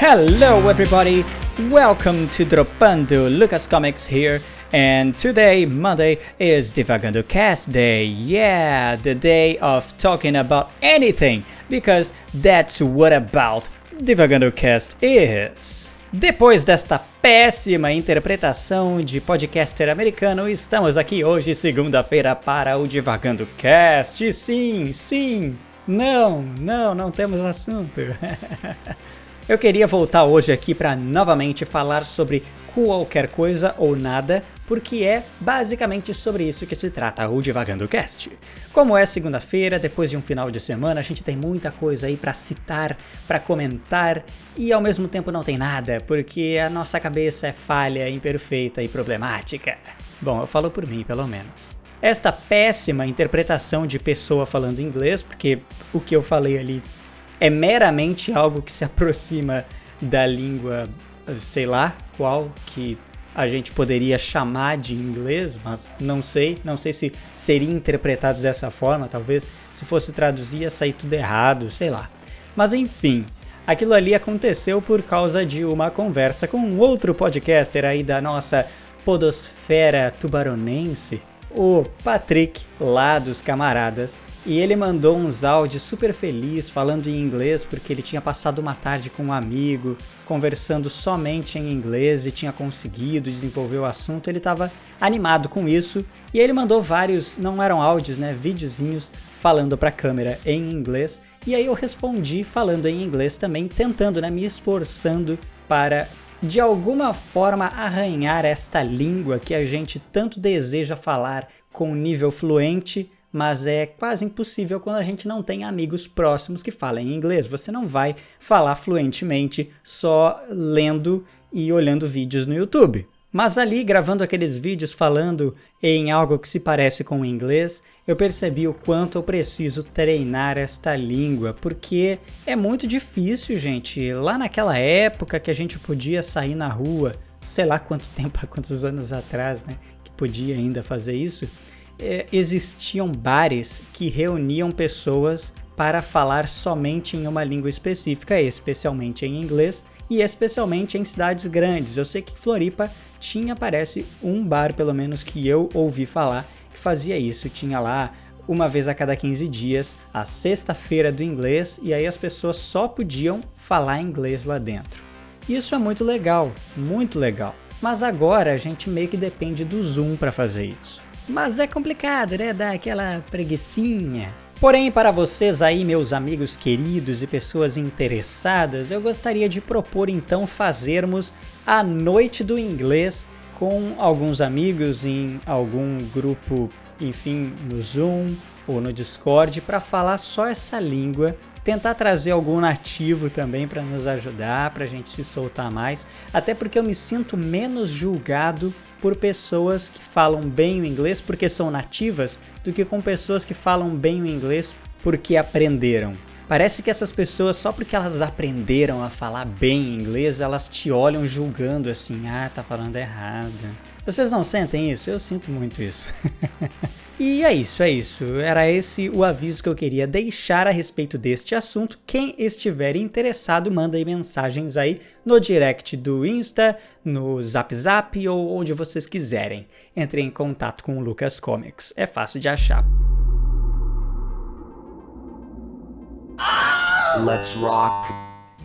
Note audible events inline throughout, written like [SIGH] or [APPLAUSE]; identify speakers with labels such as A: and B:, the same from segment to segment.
A: Hello, everybody! Welcome to Dropando Lucas Comics here, and today, Monday, is Divagando Cast Day. Yeah, the day of talking about anything, because that's what about Divagando Cast is. Depois desta péssima interpretação de podcaster americano, estamos aqui hoje, segunda-feira, para o Divagando Cast. Sim, sim, não, não, não temos assunto. [LAUGHS] Eu queria voltar hoje aqui para novamente falar sobre qualquer coisa ou nada, porque é basicamente sobre isso que se trata o Divagando Cast. Como é segunda-feira, depois de um final de semana, a gente tem muita coisa aí para citar, para comentar e ao mesmo tempo não tem nada, porque a nossa cabeça é falha, imperfeita e problemática. Bom, eu falo por mim, pelo menos. Esta péssima interpretação de pessoa falando inglês, porque o que eu falei ali é meramente algo que se [LAUGHS] aproxima da língua, sei lá qual, que a gente poderia chamar de inglês, mas não sei, não sei se seria interpretado dessa forma, talvez. Se fosse traduzir ia sair tudo errado, sei lá. Mas enfim, aquilo ali aconteceu por causa de uma conversa com outro podcaster aí da nossa podosfera tubaronense, o Patrick, lá dos camaradas, e ele mandou uns áudios super feliz falando em inglês porque ele tinha passado uma tarde com um amigo, conversando somente em inglês e tinha conseguido desenvolver o assunto. Ele estava animado com isso e ele mandou vários, não eram áudios, né, videozinhos falando para a câmera em inglês. E aí eu respondi falando em inglês também, tentando, né, me esforçando para de alguma forma arranhar esta língua que a gente tanto deseja falar com nível fluente mas é quase impossível quando a gente não tem amigos próximos que falem inglês. Você não vai falar fluentemente só lendo e olhando vídeos no YouTube. Mas ali, gravando aqueles vídeos falando em algo que se parece com o inglês, eu percebi o quanto eu preciso treinar esta língua, porque é muito difícil, gente. Lá naquela época que a gente podia sair na rua, sei lá quanto tempo, [LAUGHS] quantos anos atrás, né, que podia ainda fazer isso, é, existiam bares que reuniam pessoas para falar somente em uma língua específica, especialmente em inglês e especialmente em cidades grandes. Eu sei que Floripa tinha, parece, um bar, pelo menos que eu ouvi falar, que fazia isso. Tinha lá uma vez a cada 15 dias, a sexta-feira do inglês, e aí as pessoas só podiam falar inglês lá dentro. Isso é muito legal, muito legal. Mas agora a gente meio que depende do Zoom para fazer isso. Mas é complicado, né? Dar aquela preguiçinha. Porém, para vocês aí, meus amigos queridos e pessoas interessadas, eu gostaria de propor então fazermos a noite do inglês com alguns amigos em algum grupo, enfim, no Zoom ou no Discord para falar só essa língua tentar trazer algum nativo também para nos ajudar, para a gente se soltar mais, até porque eu me sinto menos julgado por pessoas que falam bem o inglês porque são nativas do que com pessoas que falam bem o inglês porque aprenderam. Parece que essas pessoas, só porque elas aprenderam a falar bem inglês, elas te olham julgando assim: ah, tá falando errado. Vocês não sentem isso? Eu sinto muito isso. [LAUGHS] E é isso, é isso. Era esse o aviso que eu queria deixar a respeito deste assunto. Quem estiver interessado, manda aí mensagens aí no direct do Insta, no Zap Zap ou onde vocês quiserem. Entre em contato com o Lucas Comics. É fácil de achar. Let's rock.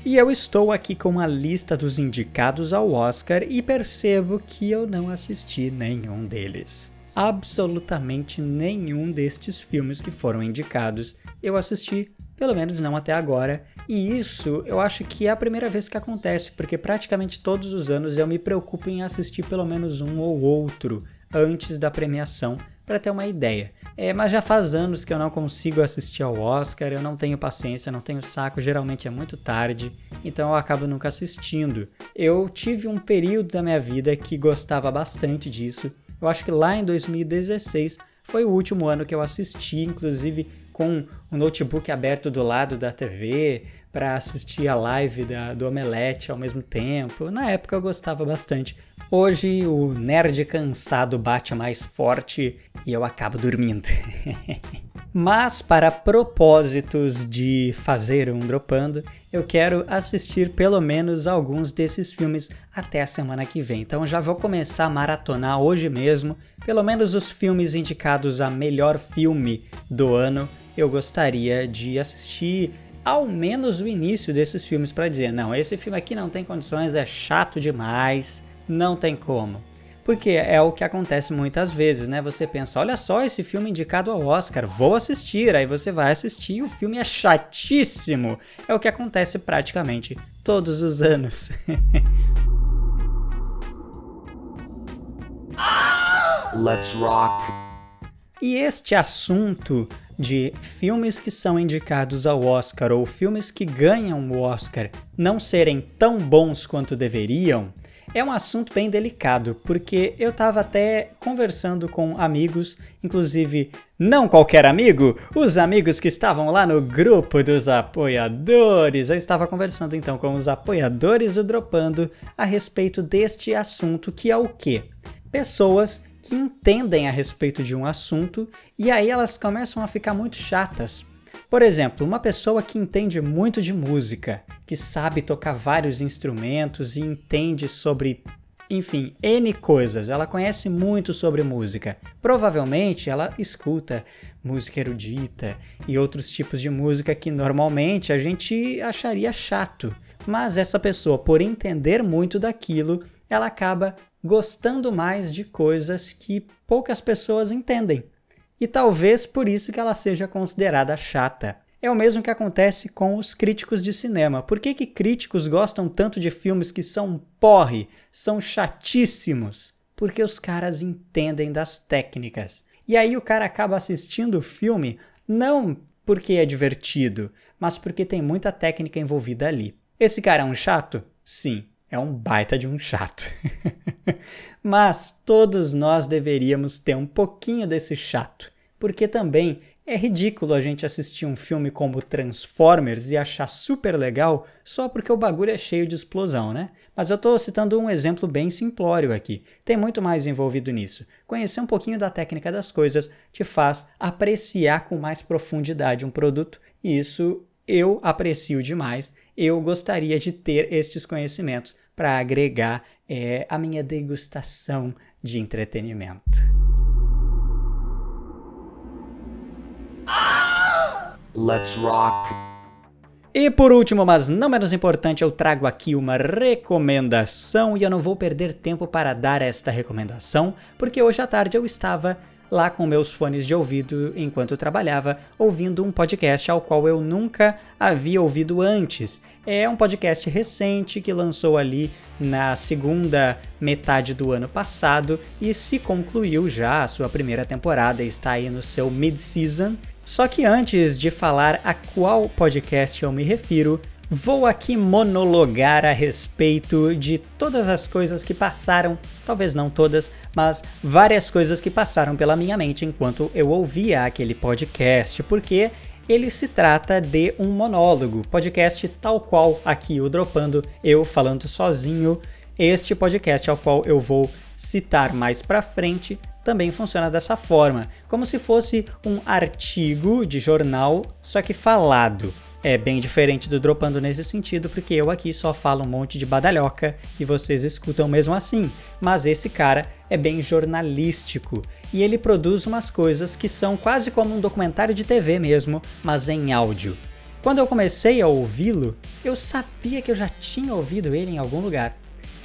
A: E eu estou aqui com a lista dos indicados ao Oscar e percebo que eu não assisti nenhum deles absolutamente nenhum destes filmes que foram indicados eu assisti, pelo menos não até agora. E isso eu acho que é a primeira vez que acontece, porque praticamente todos os anos eu me preocupo em assistir pelo menos um ou outro antes da premiação para ter uma ideia. É, mas já faz anos que eu não consigo assistir ao Oscar, eu não tenho paciência, não tenho saco, geralmente é muito tarde, então eu acabo nunca assistindo. Eu tive um período da minha vida que gostava bastante disso, eu acho que lá em 2016 foi o último ano que eu assisti, inclusive com o notebook aberto do lado da TV para assistir a live da, do Omelete ao mesmo tempo. Na época eu gostava bastante. Hoje o nerd cansado bate mais forte e eu acabo dormindo. [LAUGHS] Mas para propósitos de fazer um dropando, eu quero assistir pelo menos alguns desses filmes até a semana que vem. Então já vou começar a maratonar hoje mesmo, pelo menos os filmes indicados a melhor filme do ano. Eu gostaria de assistir ao menos o início desses filmes para dizer: não, esse filme aqui não tem condições, é chato demais, não tem como. Porque é o que acontece muitas vezes, né? Você pensa, olha só esse filme indicado ao Oscar, vou assistir. Aí você vai assistir e o filme é chatíssimo. É o que acontece praticamente todos os anos. [LAUGHS] Let's rock! E este assunto de filmes que são indicados ao Oscar ou filmes que ganham o Oscar não serem tão bons quanto deveriam, é um assunto bem delicado, porque eu estava até conversando com amigos, inclusive não qualquer amigo, os amigos que estavam lá no grupo dos apoiadores. Eu estava conversando então com os apoiadores do Dropando a respeito deste assunto que é o quê? Pessoas que entendem a respeito de um assunto e aí elas começam a ficar muito chatas por exemplo, uma pessoa que entende muito de música, que sabe tocar vários instrumentos e entende sobre, enfim, N coisas, ela conhece muito sobre música. Provavelmente ela escuta música erudita e outros tipos de música que normalmente a gente acharia chato. Mas essa pessoa, por entender muito daquilo, ela acaba gostando mais de coisas que poucas pessoas entendem e talvez por isso que ela seja considerada chata. É o mesmo que acontece com os críticos de cinema. Por que, que críticos gostam tanto de filmes que são porre, são chatíssimos? Porque os caras entendem das técnicas. E aí o cara acaba assistindo o filme não porque é divertido, mas porque tem muita técnica envolvida ali. Esse cara é um chato? Sim, é um baita de um chato. [LAUGHS] mas todos nós deveríamos ter um pouquinho desse chato porque também é ridículo a gente assistir um filme como Transformers e achar super legal só porque o bagulho é cheio de explosão, né? Mas eu estou citando um exemplo bem simplório aqui. Tem muito mais envolvido nisso. Conhecer um pouquinho da técnica das coisas te faz apreciar com mais profundidade um produto e isso eu aprecio demais. Eu gostaria de ter estes conhecimentos para agregar é, a minha degustação de entretenimento. Let's rock! E por último, mas não menos importante, eu trago aqui uma recomendação e eu não vou perder tempo para dar esta recomendação, porque hoje à tarde eu estava lá com meus fones de ouvido enquanto trabalhava, ouvindo um podcast ao qual eu nunca havia ouvido antes. É um podcast recente que lançou ali na segunda metade do ano passado e se concluiu já a sua primeira temporada, está aí no seu mid-season só que antes de falar a qual podcast eu me refiro, vou aqui monologar a respeito de todas as coisas que passaram, talvez não todas, mas várias coisas que passaram pela minha mente enquanto eu ouvia aquele podcast, porque ele se trata de um monólogo, podcast tal qual aqui o Dropando, eu falando sozinho. Este podcast ao qual eu vou citar mais pra frente também funciona dessa forma, como se fosse um artigo de jornal, só que falado. É bem diferente do Dropando nesse sentido, porque eu aqui só falo um monte de badalhoca e vocês escutam mesmo assim. Mas esse cara é bem jornalístico e ele produz umas coisas que são quase como um documentário de TV mesmo, mas em áudio. Quando eu comecei a ouvi-lo, eu sabia que eu já tinha ouvido ele em algum lugar.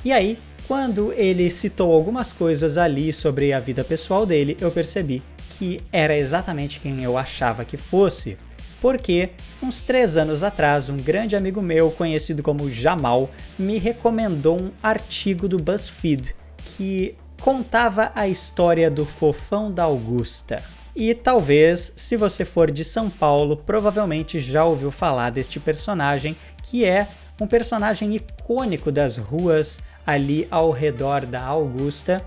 A: E aí quando ele citou algumas coisas ali sobre a vida pessoal dele, eu percebi que era exatamente quem eu achava que fosse. Porque, uns três anos atrás, um grande amigo meu, conhecido como Jamal, me recomendou um artigo do BuzzFeed que contava a história do fofão da Augusta. E talvez, se você for de São Paulo, provavelmente já ouviu falar deste personagem, que é um personagem icônico das ruas ali ao redor da Augusta.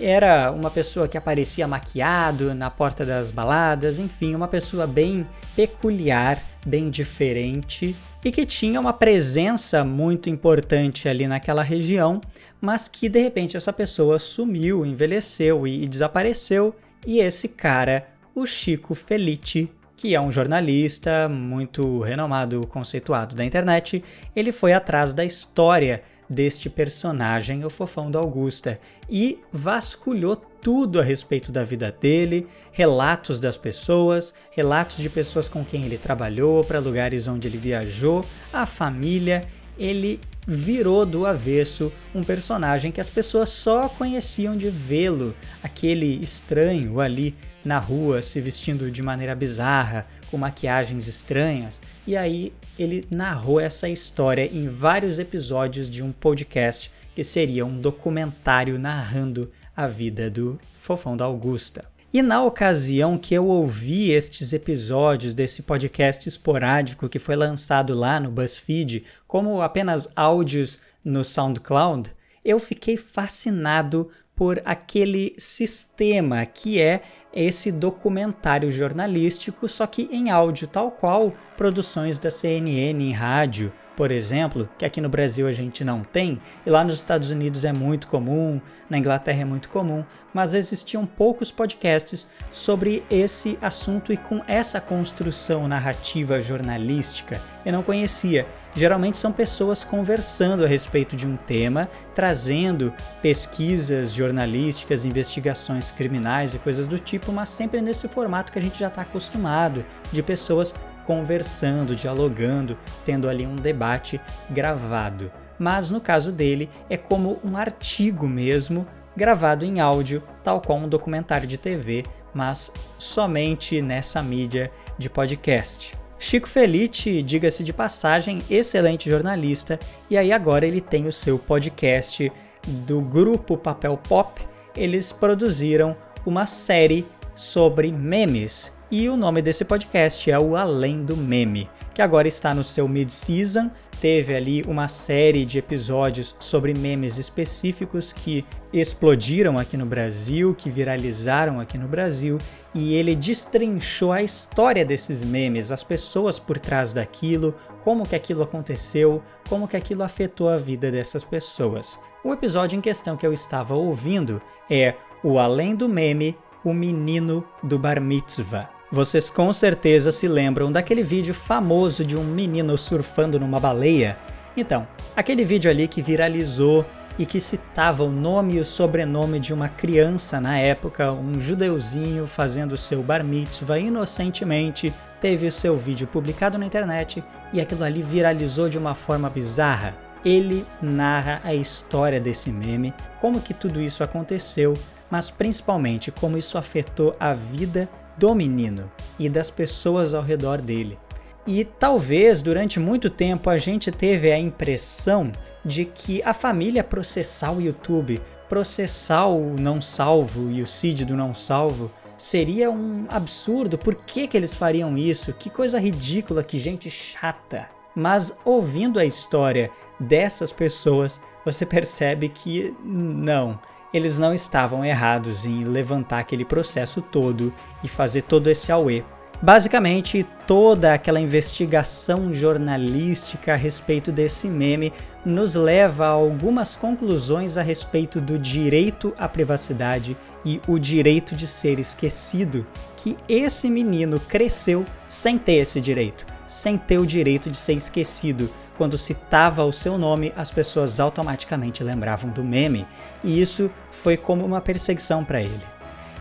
A: Era uma pessoa que aparecia maquiado na porta das baladas, enfim, uma pessoa bem peculiar, bem diferente e que tinha uma presença muito importante ali naquela região, mas que de repente essa pessoa sumiu, envelheceu e, e desapareceu. E esse cara, o Chico Felice, que é um jornalista muito renomado, conceituado da internet, ele foi atrás da história deste personagem, o fofão da Augusta, e vasculhou tudo a respeito da vida dele, relatos das pessoas, relatos de pessoas com quem ele trabalhou, para lugares onde ele viajou, a família. Ele virou do avesso um personagem que as pessoas só conheciam de vê-lo, aquele estranho ali na rua se vestindo de maneira bizarra, com maquiagens estranhas. E aí ele narrou essa história em vários episódios de um podcast que seria um documentário narrando a vida do Fofão da Augusta. E na ocasião que eu ouvi estes episódios desse podcast esporádico que foi lançado lá no BuzzFeed como apenas áudios no SoundCloud, eu fiquei fascinado por aquele sistema que é esse documentário jornalístico, só que em áudio, tal qual produções da CNN em rádio, por exemplo, que aqui no Brasil a gente não tem, e lá nos Estados Unidos é muito comum, na Inglaterra é muito comum, mas existiam poucos podcasts sobre esse assunto e com essa construção narrativa jornalística. Eu não conhecia. Geralmente são pessoas conversando a respeito de um tema, trazendo pesquisas jornalísticas, investigações criminais e coisas do tipo, mas sempre nesse formato que a gente já está acostumado, de pessoas conversando, dialogando, tendo ali um debate gravado. Mas no caso dele é como um artigo mesmo, gravado em áudio, tal qual um documentário de TV, mas somente nessa mídia de podcast. Chico Felice, diga-se de passagem, excelente jornalista, e aí agora ele tem o seu podcast do grupo Papel Pop. Eles produziram uma série sobre memes e o nome desse podcast é o Além do Meme, que agora está no seu mid-season. Teve ali uma série de episódios sobre memes específicos que explodiram aqui no Brasil, que viralizaram aqui no Brasil, e ele destrinchou a história desses memes, as pessoas por trás daquilo, como que aquilo aconteceu, como que aquilo afetou a vida dessas pessoas. O episódio em questão que eu estava ouvindo é o Além do Meme, o menino do Bar Mitzvah. Vocês com certeza se lembram daquele vídeo famoso de um menino surfando numa baleia? Então, aquele vídeo ali que viralizou e que citava o nome e o sobrenome de uma criança na época, um judeuzinho fazendo seu bar mitzvah inocentemente, teve o seu vídeo publicado na internet e aquilo ali viralizou de uma forma bizarra. Ele narra a história desse meme, como que tudo isso aconteceu, mas principalmente como isso afetou a vida do menino e das pessoas ao redor dele. E talvez durante muito tempo a gente teve a impressão de que a família processar o YouTube, processar o não salvo e o seed do não salvo seria um absurdo. Por que, que eles fariam isso? Que coisa ridícula, que gente chata. Mas ouvindo a história dessas pessoas, você percebe que não, eles não estavam errados em levantar aquele processo todo e fazer todo esse auê. Basicamente, toda aquela investigação jornalística a respeito desse meme nos leva a algumas conclusões a respeito do direito à privacidade e o direito de ser esquecido, que esse menino cresceu sem ter esse direito, sem ter o direito de ser esquecido, quando citava o seu nome, as pessoas automaticamente lembravam do meme, e isso foi como uma perseguição para ele.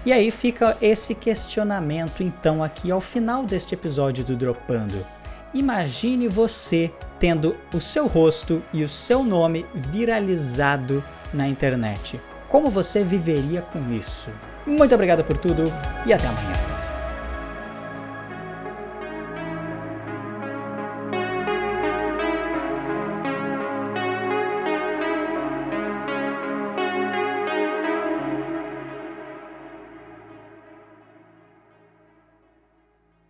A: E aí fica esse questionamento então aqui ao final deste episódio do Dropando. Imagine você tendo o seu rosto e o seu nome viralizado na internet. Como você viveria com isso? Muito obrigado por tudo e até amanhã.